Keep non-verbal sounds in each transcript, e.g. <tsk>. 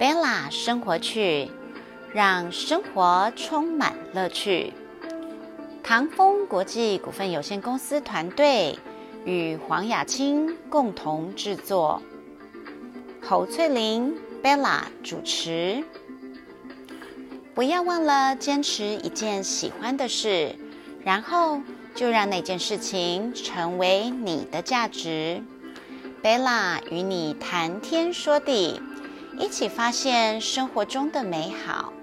贝拉生活趣，让生活充满乐趣。唐风国际股份有限公司团队与黄雅清共同制作，侯翠玲、贝拉主持。不要忘了坚持一件喜欢的事，然后就让那件事情成为你的价值。贝拉与你谈天说地，一起发现生活中的美好。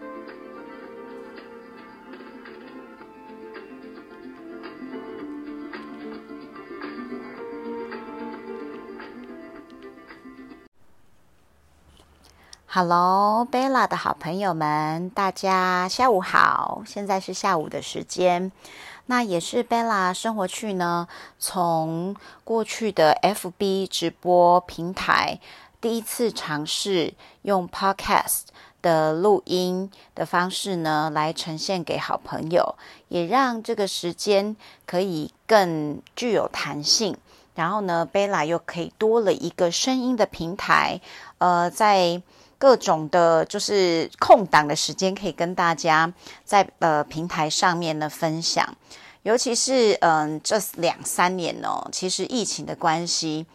Hello，贝拉的好朋友们，大家下午好！现在是下午的时间，那也是贝拉生活趣呢。从过去的 FB 直播平台，第一次尝试用 Podcast 的录音的方式呢，来呈现给好朋友，也让这个时间可以更具有弹性。然后呢，贝拉又可以多了一个声音的平台，呃，在。各种的，就是空档的时间，可以跟大家在呃平台上面呢分享。尤其是嗯这两三年哦，其实疫情的关系，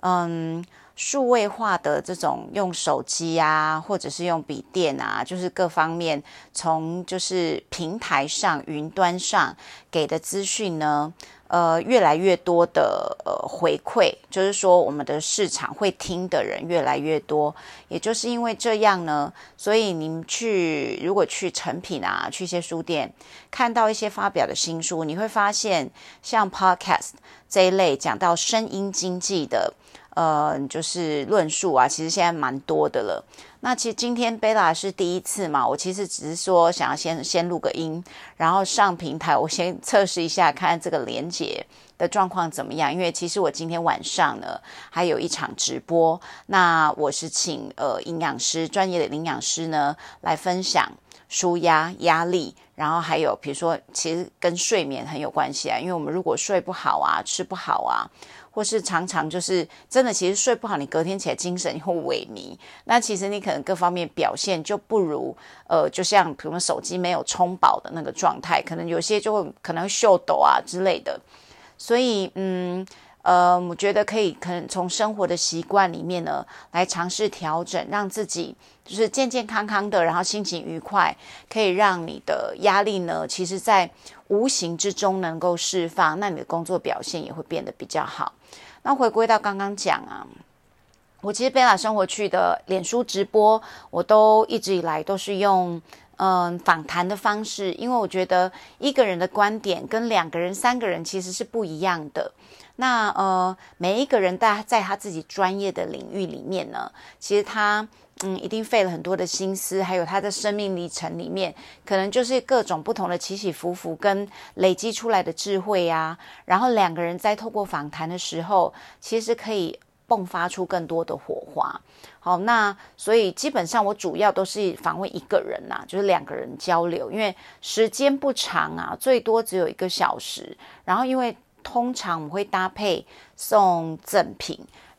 嗯，数位化的这种用手机啊，或者是用笔电啊，就是各方面从就是平台上、云端上给的资讯呢。呃，越来越多的呃回馈，就是说我们的市场会听的人越来越多，也就是因为这样呢，所以您去如果去成品啊，去一些书店看到一些发表的新书，你会发现像 Podcast 这一类讲到声音经济的，呃，就是论述啊，其实现在蛮多的了。那其实今天贝拉是第一次嘛，我其实只是说想要先先录个音，然后上平台，我先测试一下看这个连接的状况怎么样。因为其实我今天晚上呢还有一场直播，那我是请呃营养师专业的营养师呢来分享舒压压力，然后还有比如说其实跟睡眠很有关系啊，因为我们如果睡不好啊，吃不好啊。或是常常就是真的，其实睡不好，你隔天起来精神会萎靡。那其实你可能各方面表现就不如，呃，就像比如手机没有充饱的那个状态，可能有些就会可能秀抖啊之类的。所以，嗯，呃，我觉得可以，可能从生活的习惯里面呢，来尝试调整，让自己就是健健康康的，然后心情愉快，可以让你的压力呢，其实在无形之中能够释放，那你的工作表现也会变得比较好。那回归到刚刚讲啊，我其实贝拉生活去的脸书直播，我都一直以来都是用嗯访谈的方式，因为我觉得一个人的观点跟两个人、三个人其实是不一样的。那呃，每一个人在在他自己专业的领域里面呢，其实他。嗯，一定费了很多的心思，还有他的生命历程里面，可能就是各种不同的起起伏伏跟累积出来的智慧呀。然后两个人在透过访谈的时候，其实可以迸发出更多的火花。好，那所以基本上我主要都是访问一个人呐，就是两个人交流，因为时间不长啊，最多只有一个小时。然后因为通常我会搭配送赠品。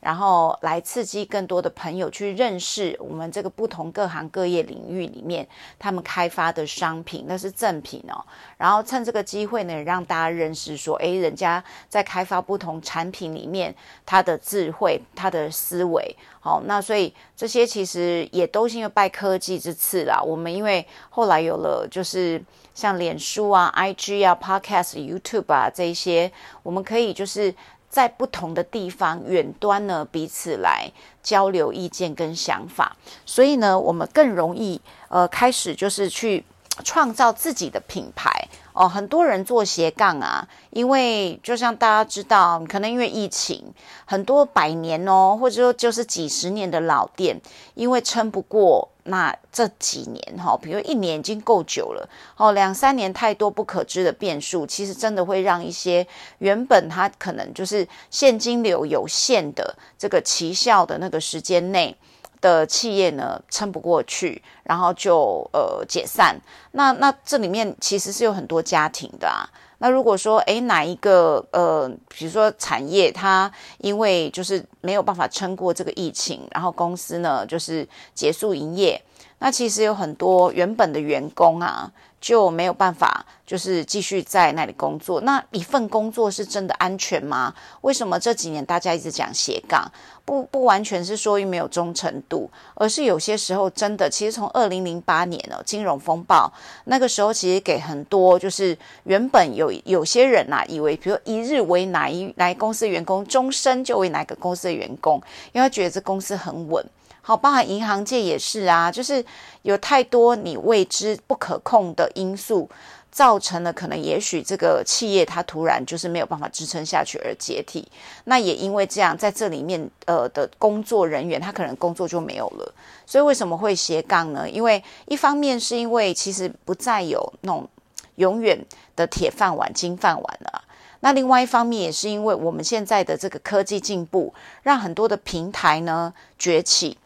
然后来刺激更多的朋友去认识我们这个不同各行各业领域里面他们开发的商品，那是赠品哦。然后趁这个机会呢，让大家认识说，诶，人家在开发不同产品里面他的智慧、他的思维。好，那所以这些其实也都是因为拜科技之赐啦。我们因为后来有了就是像脸书啊、IG 啊、Podcast、YouTube 啊这一些，我们可以就是。在不同的地方远端呢，彼此来交流意见跟想法，所以呢，我们更容易呃开始就是去创造自己的品牌。哦，很多人做斜杠啊，因为就像大家知道，可能因为疫情，很多百年哦，或者说就是几十年的老店，因为撑不过那这几年哈，比如一年已经够久了，哦，两三年太多不可知的变数，其实真的会让一些原本它可能就是现金流有限的这个奇效的那个时间内。的企业呢撑不过去，然后就呃解散。那那这里面其实是有很多家庭的啊，那如果说，诶哪一个呃，比如说产业，它因为就是没有办法撑过这个疫情，然后公司呢就是结束营业，那其实有很多原本的员工啊。就没有办法，就是继续在那里工作。那一份工作是真的安全吗？为什么这几年大家一直讲斜杠？不不完全是说没有忠诚度，而是有些时候真的，其实从二零零八年哦，金融风暴那个时候，其实给很多就是原本有有些人呐，以为比如一日为哪一来公司员工，终身就为哪个公司的员工，因为他觉得这公司很稳。好，包含银行界也是啊，就是有太多你未知不可控的因素，造成了可能也许这个企业它突然就是没有办法支撑下去而解体。那也因为这样，在这里面呃的工作人员他可能工作就没有了。所以为什么会斜杠呢？因为一方面是因为其实不再有那种永远的铁饭碗、金饭碗了。那另外一方面也是因为我们现在的这个科技进步，让很多的平台呢崛起。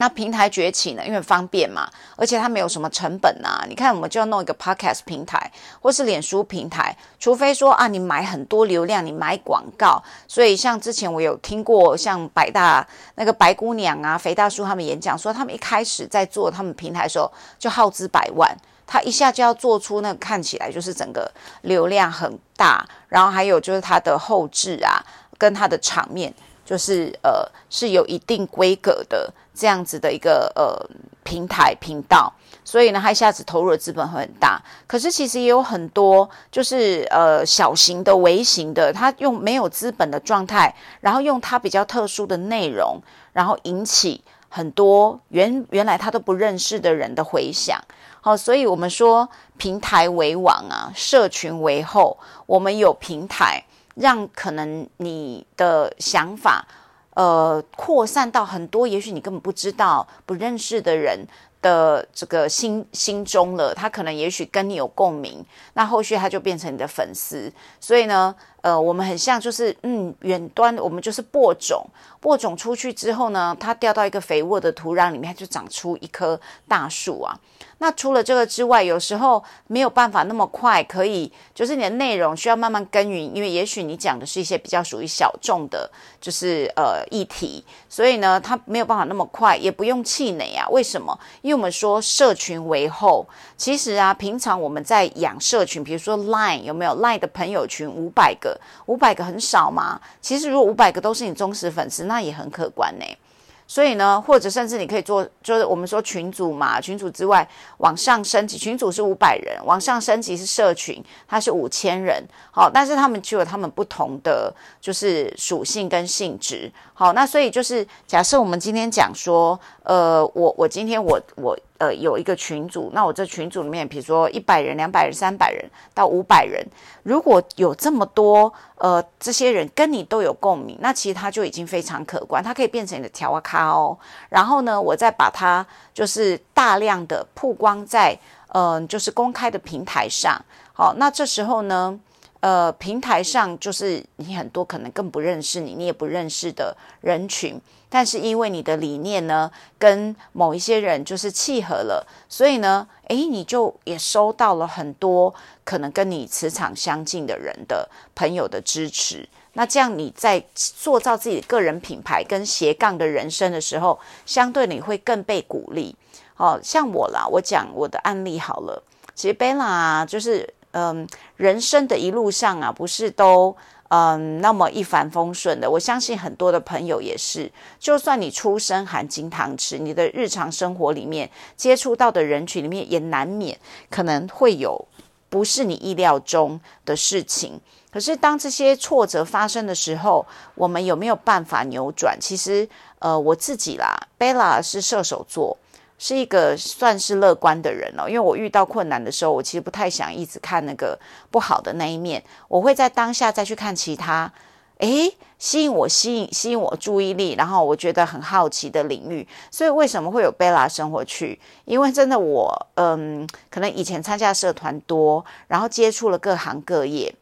那平台崛起呢？因为方便嘛，而且它没有什么成本呐。你看，我们就要弄一个 podcast 平台，或是脸书平台，除非说啊，你买很多流量，你买广告。所以像之前我有听过，像百大那个白姑娘啊、肥大叔他们演讲说，他们一开始在做他们平台的时候，就耗资百万，他一下就要做出那个看起来就是整个流量很大，然后还有就是它的后置啊，跟它的场面。就是呃是有一定规格的这样子的一个呃平台频道，所以呢，他一下子投入的资本会很大。可是其实也有很多就是呃小型的、微型的，他用没有资本的状态，然后用他比较特殊的内容，然后引起很多原原来他都不认识的人的回响。好，所以我们说平台为王啊，社群为后，我们有平台。让可能你的想法，呃，扩散到很多，也许你根本不知道、不认识的人的这个心心中了。他可能也许跟你有共鸣，那后续他就变成你的粉丝。所以呢，呃，我们很像就是，嗯，远端我们就是播种，播种出去之后呢，它掉到一个肥沃的土壤里面，它就长出一棵大树啊。那除了这个之外，有时候没有办法那么快可以，就是你的内容需要慢慢耕耘，因为也许你讲的是一些比较属于小众的，就是呃议题，所以呢，它没有办法那么快，也不用气馁啊。为什么？因为我们说社群为后，其实啊，平常我们在养社群，比如说 Line 有没有 Line 的朋友群五百个，五百个很少吗？其实如果五百个都是你忠实粉丝，那也很可观呢。所以呢，或者甚至你可以做，就是我们说群组嘛，群组之外往上升级，群组是五百人，往上升级是社群，它是五千人。好，但是他们具有他们不同的就是属性跟性质。好，那所以就是假设我们今天讲说，呃，我我今天我我。呃，有一个群组，那我这群组里面，比如说一百人、两百人、三百人到五百人，如果有这么多呃这些人跟你都有共鸣，那其实它就已经非常可观，它可以变成你的条啊卡哦。然后呢，我再把它就是大量的曝光在嗯就是公开的平台上。好，那这时候呢？呃，平台上就是你很多可能更不认识你，你也不认识的人群，但是因为你的理念呢，跟某一些人就是契合了，所以呢，诶，你就也收到了很多可能跟你磁场相近的人的朋友的支持。那这样你在塑造自己个人品牌跟斜杠的人生的时候，相对你会更被鼓励。哦，像我啦，我讲我的案例好了，其实贝拉就是。嗯，人生的一路上啊，不是都嗯那么一帆风顺的。我相信很多的朋友也是，就算你出生含金汤匙，你的日常生活里面接触到的人群里面，也难免可能会有不是你意料中的事情。可是当这些挫折发生的时候，我们有没有办法扭转？其实，呃，我自己啦，贝拉是射手座。是一个算是乐观的人哦，因为我遇到困难的时候，我其实不太想一直看那个不好的那一面，我会在当下再去看其他，诶，吸引我吸引吸引我注意力，然后我觉得很好奇的领域。所以为什么会有贝拉生活区？因为真的我嗯，可能以前参加社团多，然后接触了各行各业。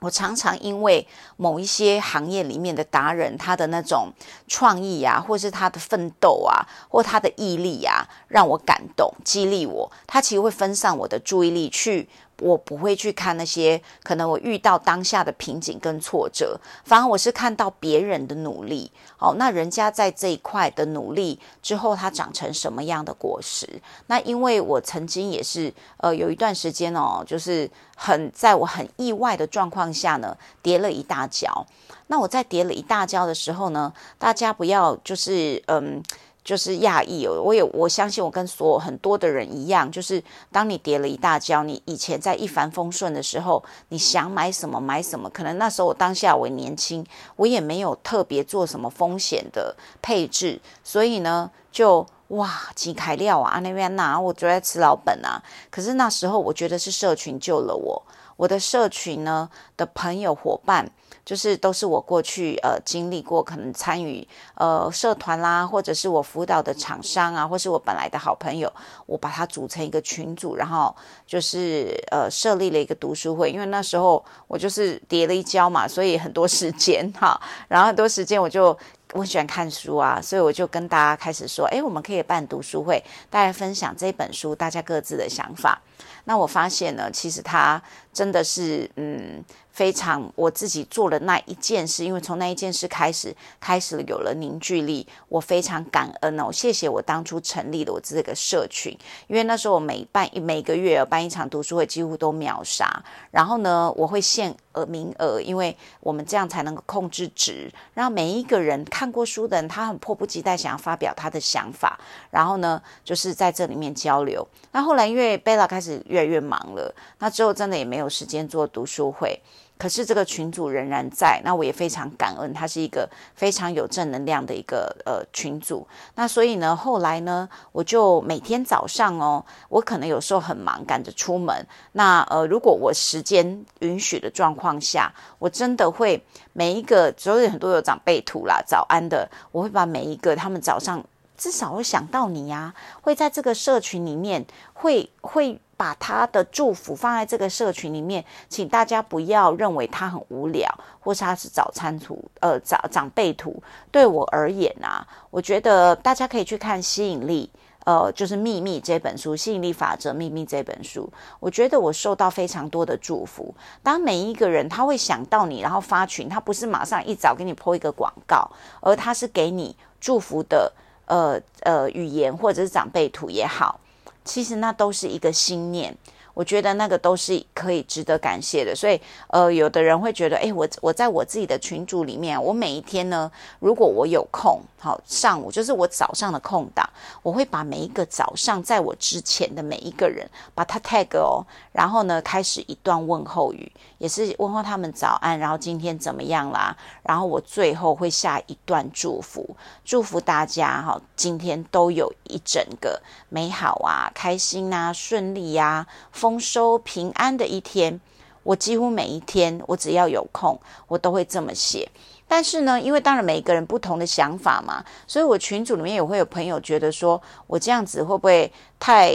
我常常因为某一些行业里面的达人，他的那种创意啊，或是他的奋斗啊，或他的毅力啊，让我感动、激励我。他其实会分散我的注意力，去我不会去看那些可能我遇到当下的瓶颈跟挫折，反而我是看到别人的努力。哦，那人家在这一块的努力之后，它长成什么样的果实？那因为我曾经也是呃有一段时间哦，就是很在我很意外的状况下呢，跌了一大跤。那我在跌了一大跤的时候呢，大家不要就是嗯。就是讶异哦，我也我相信我跟所有很多的人一样，就是当你跌了一大跤，你以前在一帆风顺的时候，你想买什么买什么，可能那时候我当下我年轻，我也没有特别做什么风险的配置，所以呢，就哇几开料啊那边呐，我就在吃老本啊。可是那时候我觉得是社群救了我，我的社群呢的朋友伙伴。就是都是我过去呃经历过，可能参与呃社团啦，或者是我辅导的厂商啊，或是我本来的好朋友，我把它组成一个群组，然后就是呃设立了一个读书会。因为那时候我就是跌了一跤嘛，所以很多时间哈，然后很多时间我就我喜欢看书啊，所以我就跟大家开始说，哎，我们可以办读书会，大家分享这本书，大家各自的想法。那我发现呢，其实它真的是嗯。非常，我自己做了那一件事，因为从那一件事开始，开始有了凝聚力。我非常感恩哦，谢谢我当初成立了我这个社群，因为那时候我每办每个月办一场读书会，几乎都秒杀。然后呢，我会限额名额，因为我们这样才能够控制值，让每一个人看过书的人，他很迫不及待想要发表他的想法。然后呢，就是在这里面交流。那后来因为贝拉开始越来越忙了，那之后真的也没有时间做读书会。可是这个群主仍然在，那我也非常感恩，他是一个非常有正能量的一个呃群主。那所以呢，后来呢，我就每天早上哦，我可能有时候很忙，赶着出门。那呃，如果我时间允许的状况下，我真的会每一个，所有很多有长辈图啦，早安的，我会把每一个他们早上至少会想到你呀，会在这个社群里面会会。把他的祝福放在这个社群里面，请大家不要认为他很无聊，或是他是早餐图，呃，长长辈图。对我而言啊，我觉得大家可以去看《吸引力》，呃，就是《秘密》这本书，《吸引力法则》《秘密》这本书。我觉得我受到非常多的祝福。当每一个人他会想到你，然后发群，他不是马上一早给你抛一个广告，而他是给你祝福的，呃呃，语言或者是长辈图也好。其实那都是一个心念。我觉得那个都是可以值得感谢的，所以呃，有的人会觉得，哎，我我在我自己的群组里面，我每一天呢，如果我有空，好上午就是我早上的空档，我会把每一个早上在我之前的每一个人把他 tag 哦，然后呢开始一段问候语，也是问候他们早安，然后今天怎么样啦，然后我最后会下一段祝福，祝福大家哈，今天都有一整个美好啊、开心啊、顺利呀。丰丰收平安的一天，我几乎每一天，我只要有空，我都会这么写。但是呢，因为当然每一个人不同的想法嘛，所以我群组里面也会有朋友觉得说我这样子会不会太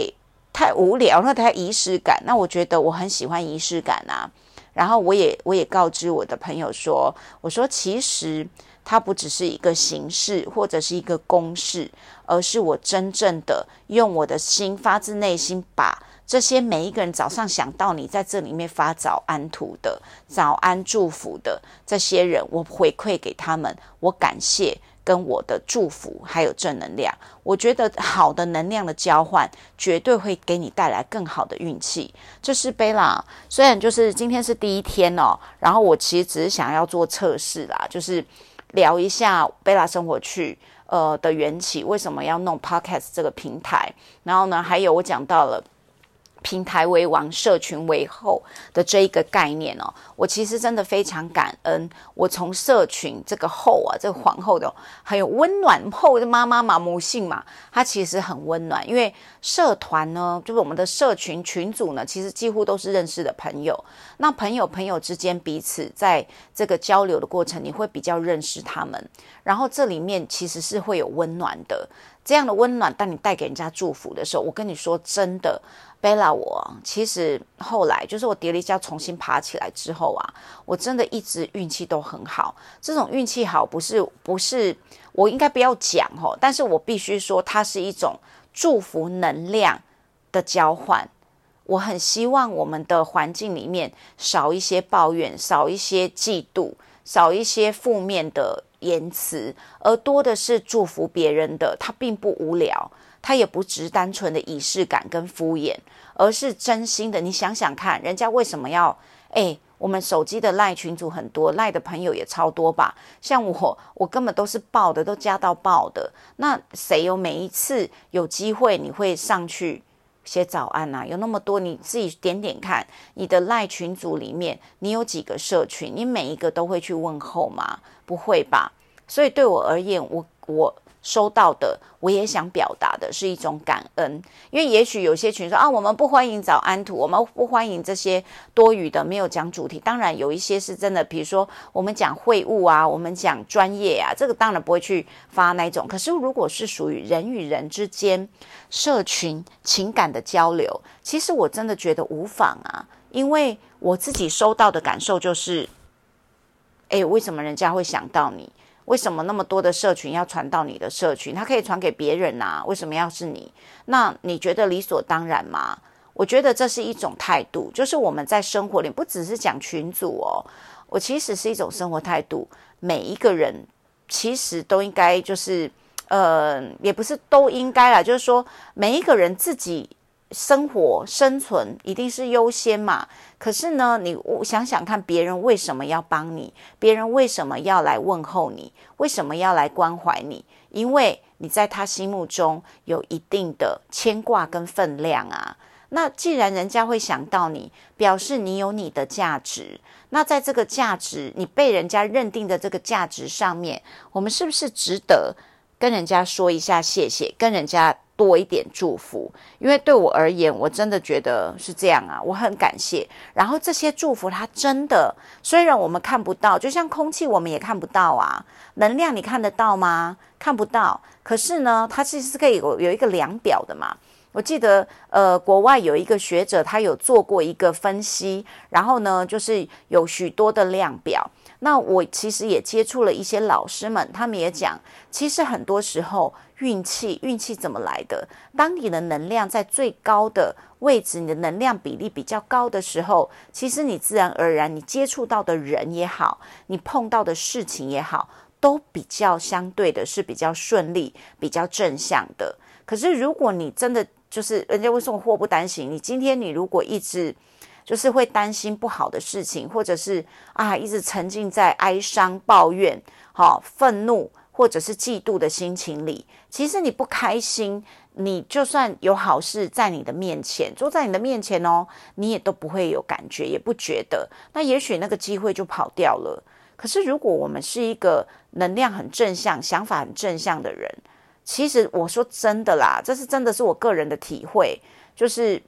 太无聊，那太仪式感？那我觉得我很喜欢仪式感啊。然后我也我也告知我的朋友说，我说其实它不只是一个形式或者是一个公式，而是我真正的用我的心发自内心把。这些每一个人早上想到你在这里面发早安图的、早安祝福的这些人，我回馈给他们，我感谢跟我的祝福，还有正能量。我觉得好的能量的交换，绝对会给你带来更好的运气。这是贝拉，虽然就是今天是第一天哦，然后我其实只是想要做测试啦，就是聊一下贝拉生活去呃的缘起，为什么要弄 Podcast 这个平台，然后呢，还有我讲到了。平台为王，社群为后的这一个概念哦，我其实真的非常感恩。我从社群这个后啊，这个皇后的很有温暖后的妈妈嘛，母性嘛，她其实很温暖。因为社团呢，就是我们的社群群组呢，其实几乎都是认识的朋友。那朋友朋友之间彼此在这个交流的过程，你会比较认识他们。然后这里面其实是会有温暖的，这样的温暖，当你带给人家祝福的时候，我跟你说真的。贝拉，我其实后来就是我跌了一跤，重新爬起来之后啊，我真的一直运气都很好。这种运气好不是不是我应该不要讲哦，但是我必须说它是一种祝福能量的交换。我很希望我们的环境里面少一些抱怨，少一些嫉妒，少一些负面的言辞，而多的是祝福别人的。它并不无聊，它也不只单纯的仪式感跟敷衍，而是真心的。你想想看，人家为什么要？哎，我们手机的赖群组很多，赖的朋友也超多吧？像我，我根本都是爆的，都加到爆的。那谁有每一次有机会，你会上去？写早安呐，有那么多，你自己点点看，你的赖群组里面，你有几个社群？你每一个都会去问候吗？不会吧？所以对我而言，我我。收到的，我也想表达的是一种感恩，因为也许有些群说啊，我们不欢迎早安图，我们不欢迎这些多余的，没有讲主题。当然有一些是真的，比如说我们讲会务啊，我们讲专业啊，这个当然不会去发那种。可是如果是属于人与人之间社群情感的交流，其实我真的觉得无妨啊，因为我自己收到的感受就是，哎，为什么人家会想到你？为什么那么多的社群要传到你的社群？它可以传给别人呐？为什么要是你？那你觉得理所当然吗？我觉得这是一种态度，就是我们在生活里不只是讲群组哦，我其实是一种生活态度。每一个人其实都应该就是，呃，也不是都应该啦，就是说每一个人自己。生活生存一定是优先嘛？可是呢，你想想看，别人为什么要帮你？别人为什么要来问候你？为什么要来关怀你？因为你在他心目中有一定的牵挂跟分量啊。那既然人家会想到你，表示你有你的价值。那在这个价值，你被人家认定的这个价值上面，我们是不是值得跟人家说一下谢谢？跟人家。多一点祝福，因为对我而言，我真的觉得是这样啊，我很感谢。然后这些祝福，它真的虽然我们看不到，就像空气，我们也看不到啊。能量你看得到吗？看不到。可是呢，它其实是可以有有一个量表的嘛。我记得，呃，国外有一个学者，他有做过一个分析，然后呢，就是有许多的量表。那我其实也接触了一些老师们，他们也讲，其实很多时候运气，运气怎么来的？当你的能量在最高的位置，你的能量比例比较高的时候，其实你自然而然，你接触到的人也好，你碰到的事情也好，都比较相对的是比较顺利、比较正向的。可是如果你真的就是人家会说祸不单行，你今天你如果一直。就是会担心不好的事情，或者是啊，一直沉浸在哀伤、抱怨、好愤怒，或者是嫉妒的心情里。其实你不开心，你就算有好事在你的面前，坐在你的面前哦，你也都不会有感觉，也不觉得。那也许那个机会就跑掉了。可是如果我们是一个能量很正向、想法很正向的人，其实我说真的啦，这是真的是我个人的体会，就是。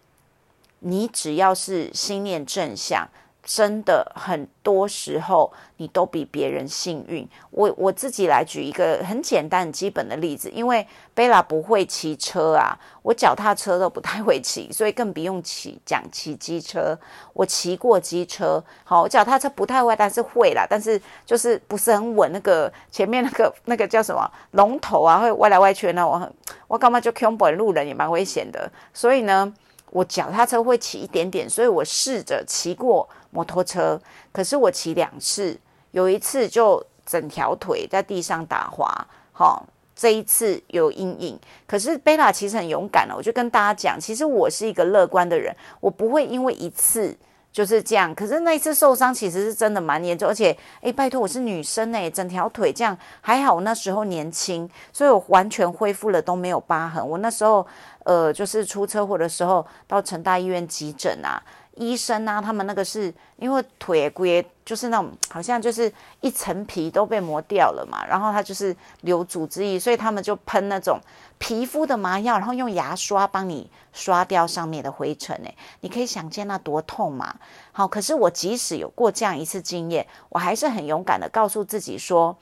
你只要是心念正向，真的很多时候你都比别人幸运。我我自己来举一个很简单、基本的例子，因为贝拉不会骑车啊，我脚踏车都不太会骑，所以更不用骑讲骑机车。我骑过机车，好，我脚踏车不太会，但是会啦，但是就是不是很稳。那个前面那个 <laughs> 那个叫什么龙头啊，会歪来歪去那，我很我干嘛就 c o m 路人也蛮危险的，所以呢。我脚踏车会骑一点点，所以我试着骑过摩托车。可是我骑两次，有一次就整条腿在地上打滑，好，这一次有阴影。可是贝拉其实很勇敢了，我就跟大家讲，其实我是一个乐观的人，我不会因为一次。就是这样，可是那一次受伤其实是真的蛮严重，而且，哎，拜托，我是女生哎，整条腿这样还好，我那时候年轻，所以我完全恢复了都没有疤痕。我那时候，呃，就是出车祸的时候到成大医院急诊啊。医生啊，他们那个是因为腿骨就是那种好像就是一层皮都被磨掉了嘛，然后他就是留组织液，所以他们就喷那种皮肤的麻药，然后用牙刷帮你刷掉上面的灰尘。诶，你可以想见那多痛嘛。好，可是我即使有过这样一次经验，我还是很勇敢的告诉自己说，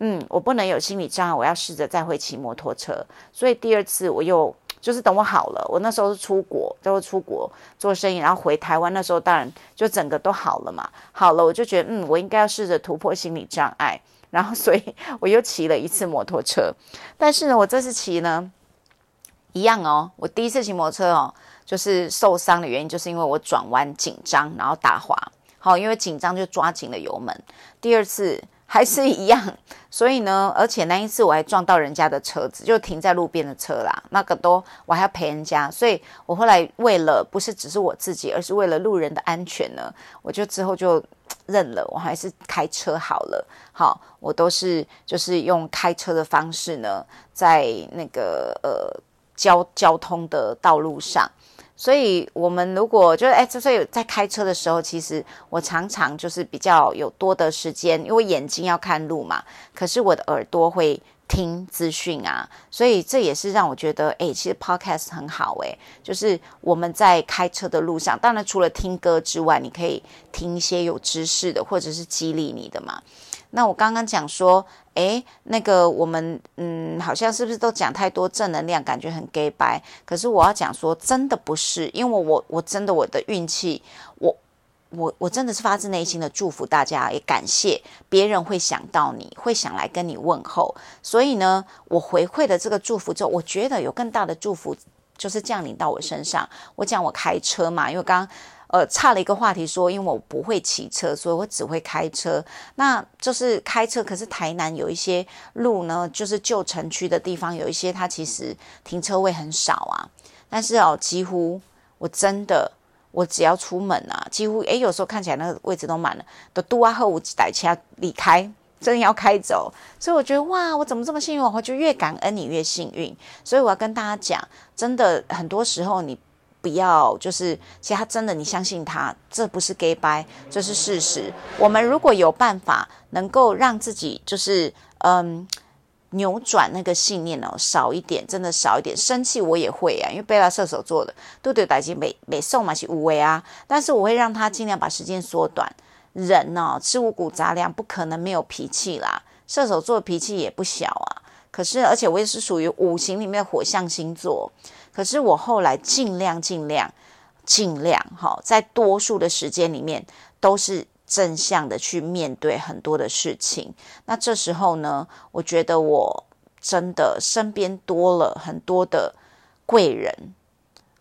嗯，我不能有心理障碍，我要试着再会骑摩托车。所以第二次我又。就是等我好了，我那时候是出国，就会出国做生意，然后回台湾。那时候当然就整个都好了嘛。好了，我就觉得嗯，我应该要试着突破心理障碍。然后，所以我又骑了一次摩托车。但是呢，我这次骑呢，一样哦。我第一次骑摩托车哦，就是受伤的原因，就是因为我转弯紧张，然后打滑。好，因为紧张就抓紧了油门。第二次还是一样，所以呢，而且那一次我还撞到人家的车子，就停在路边的车啦，那个都我还要赔人家。所以我后来为了不是只是我自己，而是为了路人的安全呢，我就之后就 <tsk> 认了，我还是开车好了。好，我都是就是用开车的方式呢，在那个呃交交通的道路上。所以，我们如果就是哎，所以在开车的时候，其实我常常就是比较有多的时间，因为眼睛要看路嘛，可是我的耳朵会听资讯啊，所以这也是让我觉得，哎，其实 podcast 很好，哎，就是我们在开车的路上，当然除了听歌之外，你可以听一些有知识的，或者是激励你的嘛。那我刚刚讲说。哎，那个我们嗯，好像是不是都讲太多正能量，感觉很 gay 白？可是我要讲说，真的不是，因为我我真的我的运气，我我我真的是发自内心的祝福大家，也感谢别人会想到你，会想来跟你问候。所以呢，我回馈的这个祝福之后，我觉得有更大的祝福就是降临到我身上。我讲我开车嘛，因为刚。呃，差了一个话题说，因为我不会骑车，所以我只会开车。那就是开车，可是台南有一些路呢，就是旧城区的地方，有一些它其实停车位很少啊。但是哦，几乎我真的，我只要出门啊，几乎诶，有时候看起来那个位置都满了，都都啊后五代车离开，真要开走。所以我觉得哇，我怎么这么幸运？我就越感恩你越幸运。所以我要跟大家讲，真的很多时候你。不要，就是其他真的，你相信他，这不是 gay bye，这是事实。我们如果有办法能够让自己就是嗯扭转那个信念哦，少一点，真的少一点。生气我也会啊，因为贝拉射手座的都对打击每每送嘛是无为啊，但是我会让他尽量把时间缩短。人哦，吃五谷杂粮，不可能没有脾气啦。射手座脾气也不小啊，可是而且我也是属于五行里面火象星座。可是我后来尽量尽量尽量哈，在多数的时间里面都是正向的去面对很多的事情。那这时候呢，我觉得我真的身边多了很多的贵人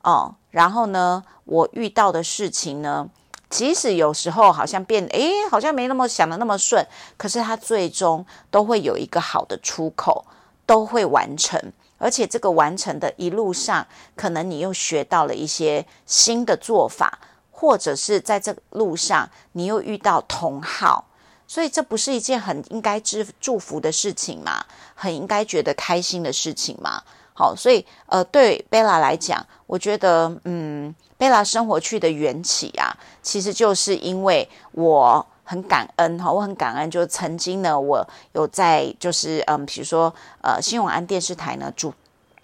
哦。然后呢，我遇到的事情呢，即使有时候好像变诶，好像没那么想的那么顺，可是它最终都会有一个好的出口，都会完成。而且这个完成的一路上，可能你又学到了一些新的做法，或者是在这路上你又遇到同好，所以这不是一件很应该祝祝福的事情吗？很应该觉得开心的事情吗？好，所以呃，对贝拉来讲，我觉得嗯，贝拉生活去的缘起啊，其实就是因为我。很感恩哈，我很感恩，就曾经呢，我有在就是嗯，比如说呃，新永安电视台呢主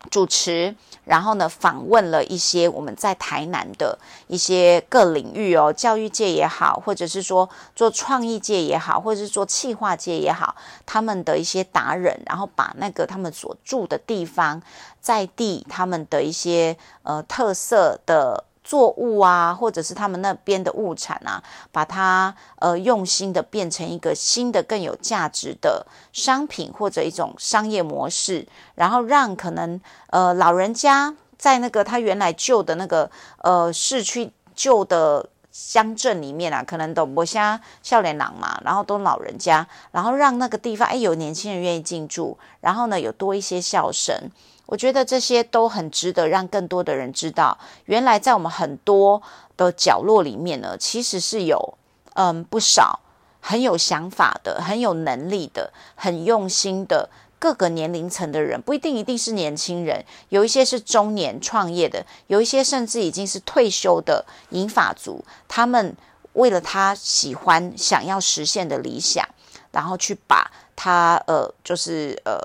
主持，然后呢访问了一些我们在台南的一些各领域哦，教育界也好，或者是说做创意界也好，或者是做企划界也好，他们的一些达人，然后把那个他们所住的地方在地他们的一些呃特色的。作物啊，或者是他们那边的物产啊，把它呃用心的变成一个新的更有价值的商品或者一种商业模式，然后让可能呃老人家在那个他原来旧的那个呃市区旧的乡镇里面啊，可能都不像笑脸郎嘛，然后都老人家，然后让那个地方哎有年轻人愿意进驻，然后呢有多一些笑声。我觉得这些都很值得让更多的人知道，原来在我们很多的角落里面呢，其实是有嗯不少很有想法的、很有能力的、很用心的各个年龄层的人，不一定一定是年轻人，有一些是中年创业的，有一些甚至已经是退休的银发族，他们为了他喜欢、想要实现的理想，然后去把他呃，就是呃。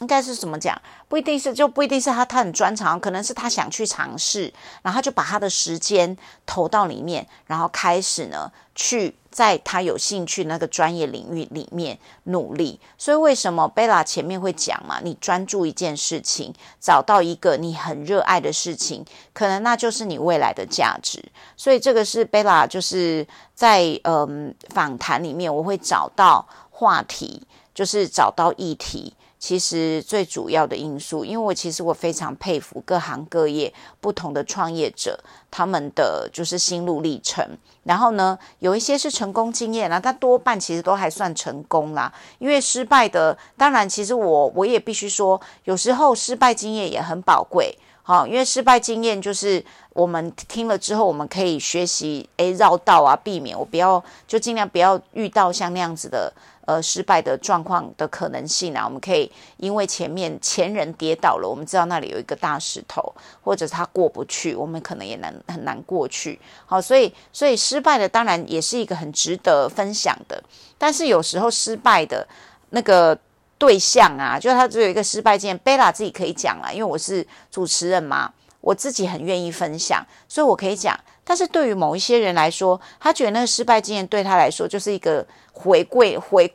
应该是怎么讲？不一定是，就不一定是他，他很专长，可能是他想去尝试，然后就把他的时间投到里面，然后开始呢，去在他有兴趣那个专业领域里面努力。所以为什么贝拉前面会讲嘛？你专注一件事情，找到一个你很热爱的事情，可能那就是你未来的价值。所以这个是贝拉就是在嗯访谈里面，我会找到话题，就是找到议题。其实最主要的因素，因为我其实我非常佩服各行各业不同的创业者，他们的就是心路历程。然后呢，有一些是成功经验啦，他多半其实都还算成功啦。因为失败的，当然其实我我也必须说，有时候失败经验也很宝贵。好，因为失败经验就是我们听了之后，我们可以学习，诶，绕道啊，避免我不要就尽量不要遇到像那样子的。呃，失败的状况的可能性啊，我们可以因为前面前人跌倒了，我们知道那里有一个大石头，或者他过不去，我们可能也难很难过去。好，所以所以失败的当然也是一个很值得分享的，但是有时候失败的那个对象啊，就他只有一个失败经验，贝拉自己可以讲了，因为我是主持人嘛，我自己很愿意分享，所以我可以讲。但是对于某一些人来说，他觉得那个失败经验对他来说就是一个回归回。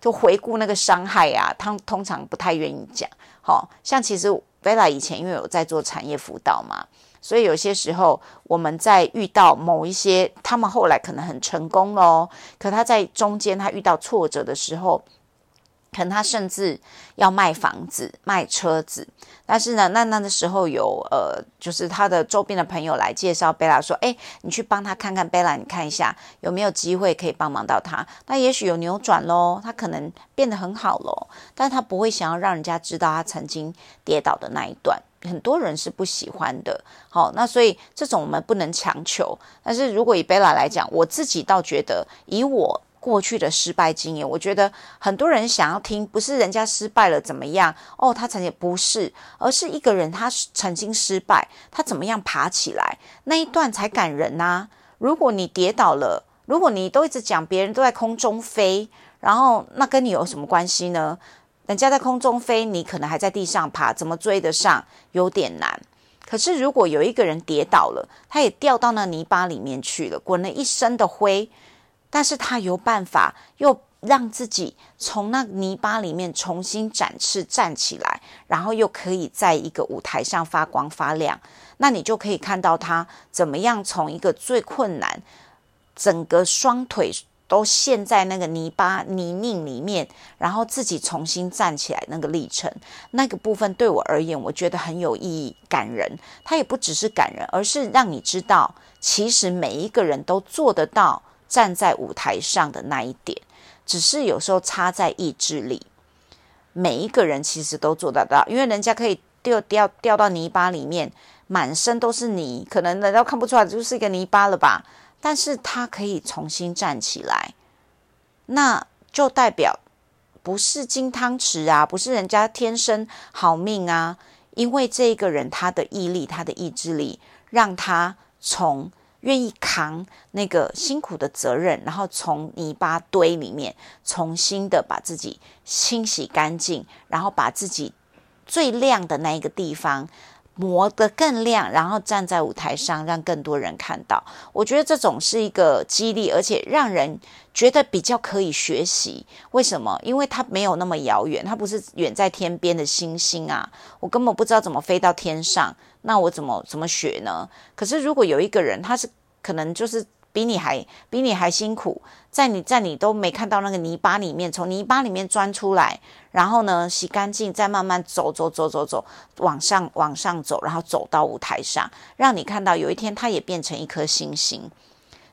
就回顾那个伤害呀，他通常不太愿意讲。好像其实 Vella 以前因为有在做产业辅导嘛，所以有些时候我们在遇到某一些他们后来可能很成功喽，可他在中间他遇到挫折的时候。可能他甚至要卖房子、卖车子，但是呢，那那的时候有呃，就是他的周边的朋友来介绍贝拉，说：“哎，你去帮他看看贝拉，你看一下有没有机会可以帮忙到他。那也许有扭转喽，他可能变得很好喽，但他不会想要让人家知道他曾经跌倒的那一段。很多人是不喜欢的。好，那所以这种我们不能强求。但是如果以贝拉来讲，我自己倒觉得以我。过去的失败经验，我觉得很多人想要听，不是人家失败了怎么样哦，他曾经不是，而是一个人他曾经失败，他怎么样爬起来那一段才感人呐。如果你跌倒了，如果你都一直讲别人都在空中飞，然后那跟你有什么关系呢？人家在空中飞，你可能还在地上爬，怎么追得上？有点难。可是如果有一个人跌倒了，他也掉到那泥巴里面去了，滚了一身的灰。但是他有办法，又让自己从那泥巴里面重新展翅站起来，然后又可以在一个舞台上发光发亮。那你就可以看到他怎么样从一个最困难，整个双腿都陷在那个泥巴泥泞里面，然后自己重新站起来那个历程。那个部分对我而言，我觉得很有意义、感人。它也不只是感人，而是让你知道，其实每一个人都做得到。站在舞台上的那一点，只是有时候差在意志力。每一个人其实都做得到，因为人家可以掉掉掉到泥巴里面，满身都是泥，可能人家看不出来就是一个泥巴了吧？但是他可以重新站起来，那就代表不是金汤匙啊，不是人家天生好命啊，因为这个人他的毅力、他的意志力，让他从。愿意扛那个辛苦的责任，然后从泥巴堆里面重新的把自己清洗干净，然后把自己最亮的那一个地方磨得更亮，然后站在舞台上让更多人看到。我觉得这种是一个激励，而且让人觉得比较可以学习。为什么？因为它没有那么遥远，它不是远在天边的星星啊，我根本不知道怎么飞到天上。那我怎么怎么学呢？可是如果有一个人，他是可能就是比你还比你还辛苦，在你在你都没看到那个泥巴里面，从泥巴里面钻出来，然后呢洗干净，再慢慢走走走走走往上往上走，然后走到舞台上，让你看到有一天他也变成一颗星星，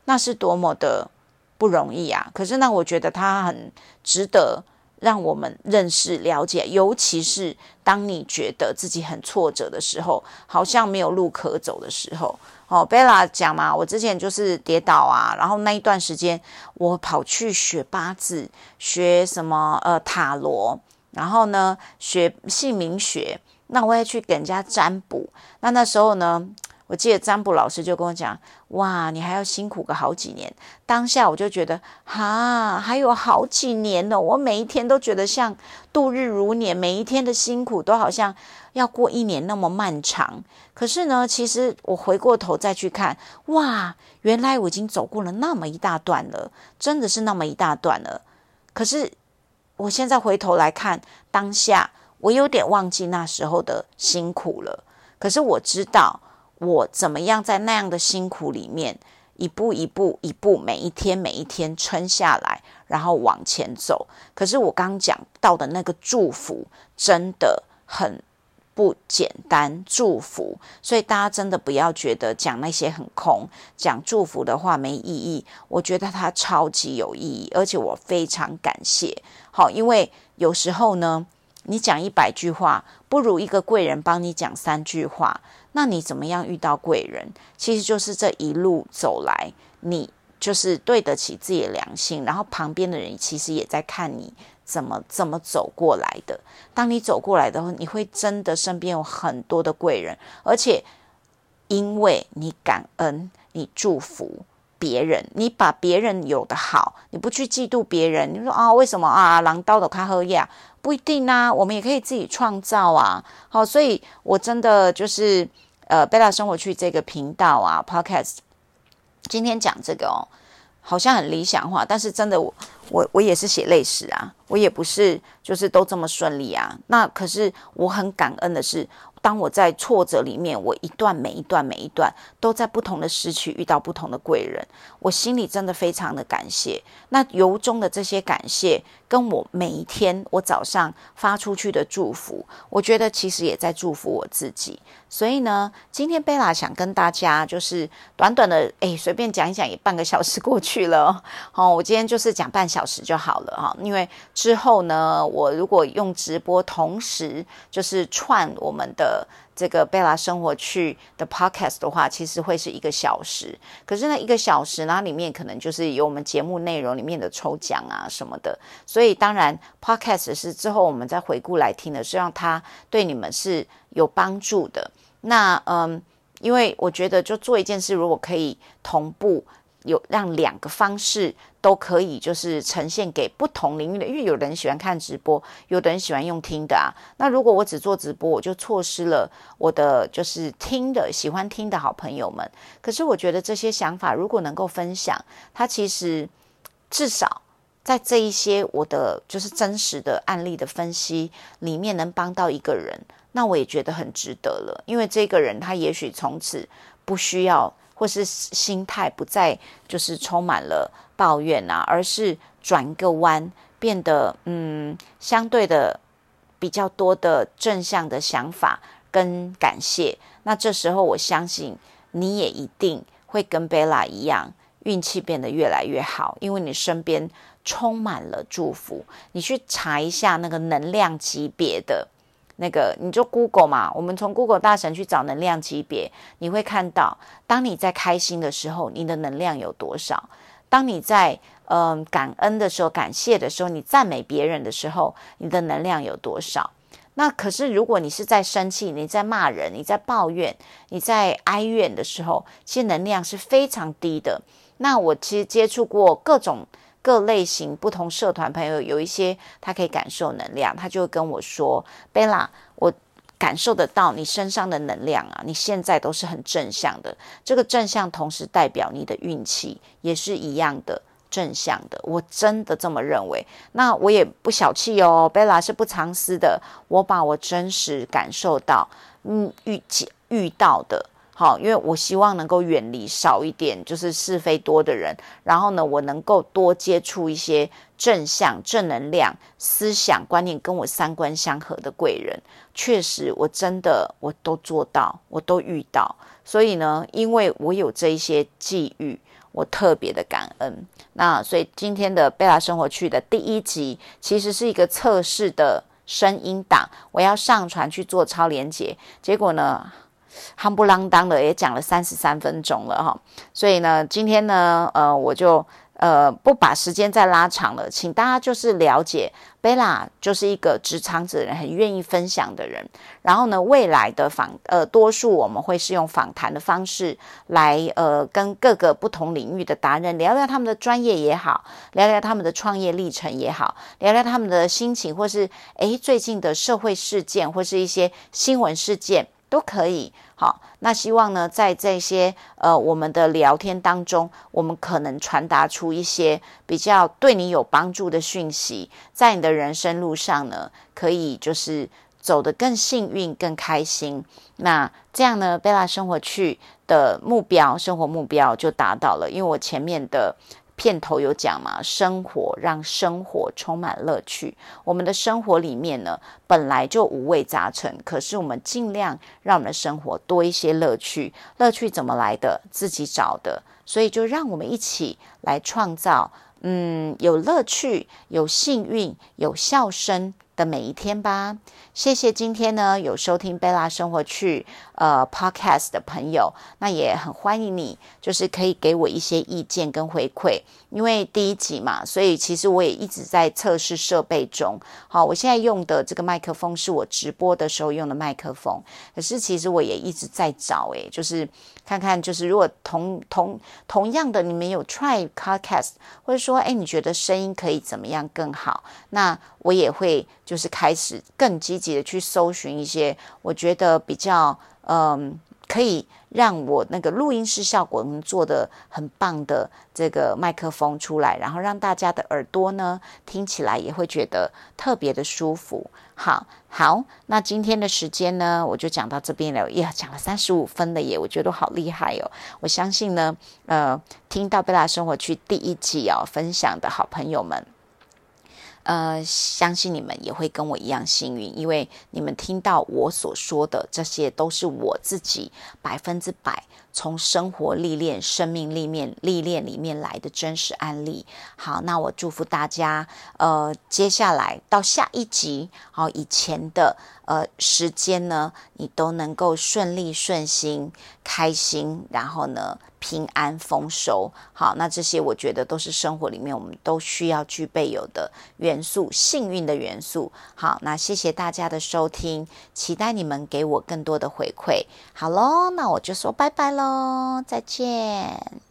那是多么的不容易啊！可是呢，我觉得他很值得。让我们认识、了解，尤其是当你觉得自己很挫折的时候，好像没有路可走的时候。哦，贝拉讲嘛，我之前就是跌倒啊，然后那一段时间我跑去学八字，学什么呃塔罗，然后呢学姓名学，那我也去给人家占卜。那那时候呢？我记得占卜老师就跟我讲：“哇，你还要辛苦个好几年。”当下我就觉得，哈，还有好几年呢。我每一天都觉得像度日如年，每一天的辛苦都好像要过一年那么漫长。可是呢，其实我回过头再去看，哇，原来我已经走过了那么一大段了，真的是那么一大段了。可是我现在回头来看，当下我有点忘记那时候的辛苦了。可是我知道。我怎么样在那样的辛苦里面，一步一步一步，每一天每一天撑下来，然后往前走。可是我刚讲到的那个祝福，真的很不简单。祝福，所以大家真的不要觉得讲那些很空，讲祝福的话没意义。我觉得它超级有意义，而且我非常感谢。好，因为有时候呢，你讲一百句话，不如一个贵人帮你讲三句话。那你怎么样遇到贵人？其实就是这一路走来，你就是对得起自己的良心，然后旁边的人其实也在看你怎么怎么走过来的。当你走过来的话，你会真的身边有很多的贵人，而且因为你感恩，你祝福别人，你把别人有的好，你不去嫉妒别人，你说啊，为什么啊？狼刀的卡喝呀？不一定啊，我们也可以自己创造啊。好，所以我真的就是。呃，贝拉生活区这个频道啊，Podcast，今天讲这个哦，好像很理想化，但是真的，我我我也是写累史啊，我也不是就是都这么顺利啊。那可是我很感恩的是。当我在挫折里面，我一段每一段每一段都在不同的时区遇到不同的贵人，我心里真的非常的感谢。那由衷的这些感谢，跟我每一天我早上发出去的祝福，我觉得其实也在祝福我自己。所以呢，今天贝拉想跟大家就是短短的，哎，随便讲一讲，也半个小时过去了。好，我今天就是讲半小时就好了哈，因为之后呢，我如果用直播同时就是串我们的。这个贝拉生活去的 podcast 的话，其实会是一个小时。可是呢，一个小时呢，里面可能就是有我们节目内容里面的抽奖啊什么的。所以当然，podcast 是之后我们再回顾来听的，是让它对你们是有帮助的。那嗯，因为我觉得就做一件事，如果可以同步。有让两个方式都可以，就是呈现给不同领域的，因为有人喜欢看直播，有的人喜欢用听的啊。那如果我只做直播，我就错失了我的就是听的喜欢听的好朋友们。可是我觉得这些想法如果能够分享，它其实至少在这一些我的就是真实的案例的分析里面能帮到一个人，那我也觉得很值得了。因为这个人他也许从此不需要。或是心态不再就是充满了抱怨啊，而是转个弯，变得嗯相对的比较多的正向的想法跟感谢。那这时候我相信你也一定会跟贝拉一样，运气变得越来越好，因为你身边充满了祝福。你去查一下那个能量级别的。那个，你就 Google 嘛，我们从 Google 大神去找能量级别，你会看到，当你在开心的时候，你的能量有多少；当你在嗯感恩的时候、感谢的时候、你赞美别人的时候，你的能量有多少？那可是，如果你是在生气、你在骂人、你在抱怨、你在哀怨的时候，其实能量是非常低的。那我其实接触过各种。各类型不同社团朋友有一些，他可以感受能量，他就会跟我说：“贝拉，我感受得到你身上的能量啊，你现在都是很正向的。这个正向同时代表你的运气也是一样的正向的。我真的这么认为。那我也不小气哦，贝拉是不藏私的，我把我真实感受到，嗯，遇见遇到的。”好，因为我希望能够远离少一点就是是非多的人，然后呢，我能够多接触一些正向、正能量、思想观念跟我三观相合的贵人。确实，我真的我都做到，我都遇到。所以呢，因为我有这一些际遇，我特别的感恩。那所以今天的贝拉生活区的第一集，其实是一个测试的声音档，我要上传去做超连接，结果呢？夯不啷当的也讲了三十三分钟了哈，所以呢，今天呢，呃，我就呃不把时间再拉长了，请大家就是了解贝拉就是一个职场者人，很愿意分享的人。然后呢，未来的访呃多数我们会是用访谈的方式来呃跟各个不同领域的达人聊聊他们的专业也好，聊聊他们的创业历程也好，聊聊他们的心情，或是诶最近的社会事件或是一些新闻事件。都可以，好，那希望呢，在这些呃我们的聊天当中，我们可能传达出一些比较对你有帮助的讯息，在你的人生路上呢，可以就是走得更幸运、更开心。那这样呢，贝拉生活去的目标，生活目标就达到了。因为我前面的片头有讲嘛，生活让生活充满乐趣。我们的生活里面呢，本来就五味杂陈，可是我们尽量让我们的生活多一些乐趣。乐趣怎么来的？自己找的。所以就让我们一起来创造，嗯，有乐趣、有幸运、有笑声的每一天吧。谢谢今天呢有收听贝拉生活趣呃 podcast 的朋友，那也很欢迎你，就是可以给我一些意见跟回馈。因为第一集嘛，所以其实我也一直在测试设备中。好，我现在用的这个麦克风是我直播的时候用的麦克风，可是其实我也一直在找，诶，就是看看，就是如果同同同样的，你们有 try podcast，或者说，哎，你觉得声音可以怎么样更好？那我也会就是开始更积极的去搜寻一些我觉得比较嗯可以让我那个录音室效果能做的很棒的这个麦克风出来，然后让大家的耳朵呢听起来也会觉得特别的舒服。好，好，那今天的时间呢，我就讲到这边了，耶，讲了三十五分了耶，我觉得好厉害哦。我相信呢，呃，听到贝拉生活区第一季哦分享的好朋友们。呃，相信你们也会跟我一样幸运，因为你们听到我所说的这些都是我自己百分之百从生活历练、生命历练历练里面来的真实案例。好，那我祝福大家，呃，接下来到下一集，好以前的呃时间呢，你都能够顺利顺心、开心，然后呢。平安丰收，好，那这些我觉得都是生活里面我们都需要具备有的元素，幸运的元素。好，那谢谢大家的收听，期待你们给我更多的回馈。好喽，那我就说拜拜喽，再见。